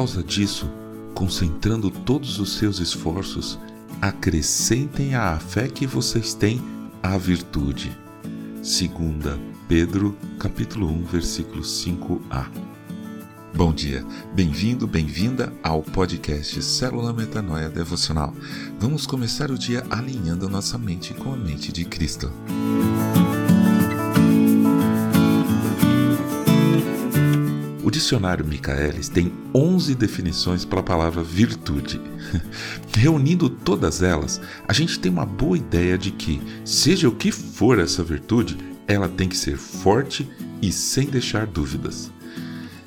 causa disso, concentrando todos os seus esforços, acrescentem à fé que vocês têm a virtude. Segunda Pedro, capítulo 1, versículo 5a. Bom dia, bem-vindo, bem-vinda ao podcast Célula Metanoia Devocional. Vamos começar o dia alinhando nossa mente com a mente de Cristo. O dicionário Michaelis tem 11 definições para a palavra virtude. Reunindo todas elas, a gente tem uma boa ideia de que, seja o que for essa virtude, ela tem que ser forte e sem deixar dúvidas.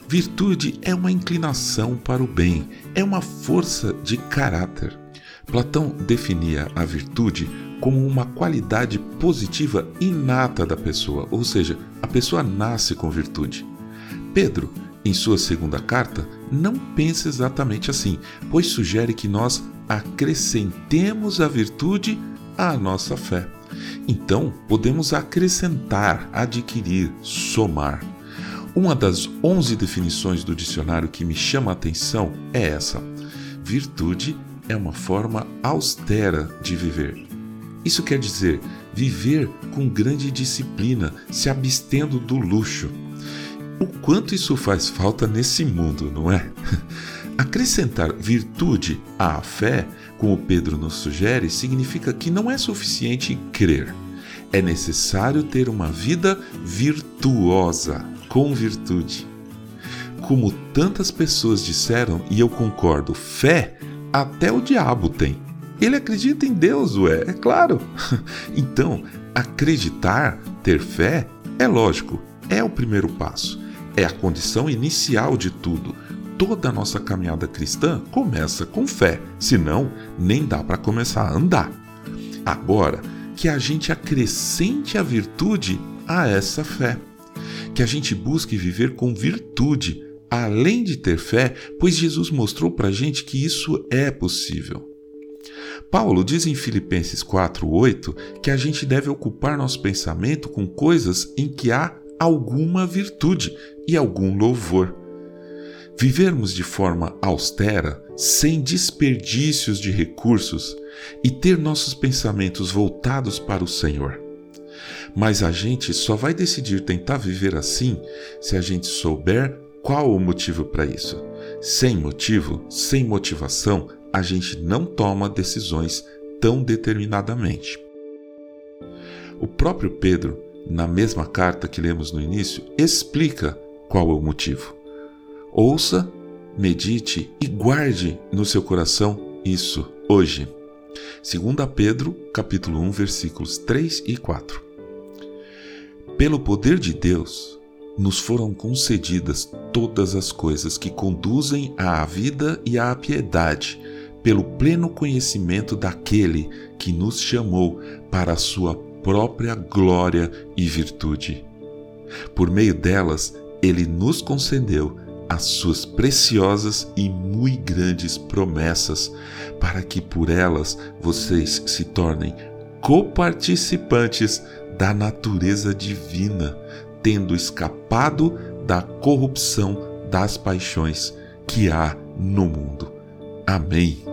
Virtude é uma inclinação para o bem, é uma força de caráter. Platão definia a virtude como uma qualidade positiva inata da pessoa, ou seja, a pessoa nasce com virtude. Pedro em sua segunda carta, não pensa exatamente assim, pois sugere que nós acrescentemos a virtude à nossa fé. Então, podemos acrescentar, adquirir, somar. Uma das 11 definições do dicionário que me chama a atenção é essa: virtude é uma forma austera de viver. Isso quer dizer viver com grande disciplina, se abstendo do luxo o quanto isso faz falta nesse mundo, não é? Acrescentar virtude à fé, como Pedro nos sugere, significa que não é suficiente crer. É necessário ter uma vida virtuosa, com virtude. Como tantas pessoas disseram, e eu concordo, fé até o diabo tem. Ele acredita em Deus, ué, é claro. Então, acreditar, ter fé, é lógico, é o primeiro passo é a condição inicial de tudo. Toda a nossa caminhada cristã começa com fé, senão nem dá para começar a andar. Agora, que a gente acrescente a virtude a essa fé. Que a gente busque viver com virtude, além de ter fé, pois Jesus mostrou para a gente que isso é possível. Paulo diz em Filipenses 4:8 que a gente deve ocupar nosso pensamento com coisas em que há alguma virtude e algum louvor. Vivermos de forma austera, sem desperdícios de recursos e ter nossos pensamentos voltados para o Senhor. Mas a gente só vai decidir tentar viver assim se a gente souber qual o motivo para isso. Sem motivo, sem motivação, a gente não toma decisões tão determinadamente. O próprio Pedro na mesma carta que lemos no início, explica qual é o motivo. Ouça, medite e guarde no seu coração isso hoje. 2 Pedro, capítulo 1, versículos 3 e 4. Pelo poder de Deus, nos foram concedidas todas as coisas que conduzem à vida e à piedade, pelo pleno conhecimento daquele que nos chamou para a sua própria glória e virtude. Por meio delas, ele nos concedeu as suas preciosas e muito grandes promessas, para que por elas vocês se tornem coparticipantes da natureza divina, tendo escapado da corrupção das paixões que há no mundo. Amém.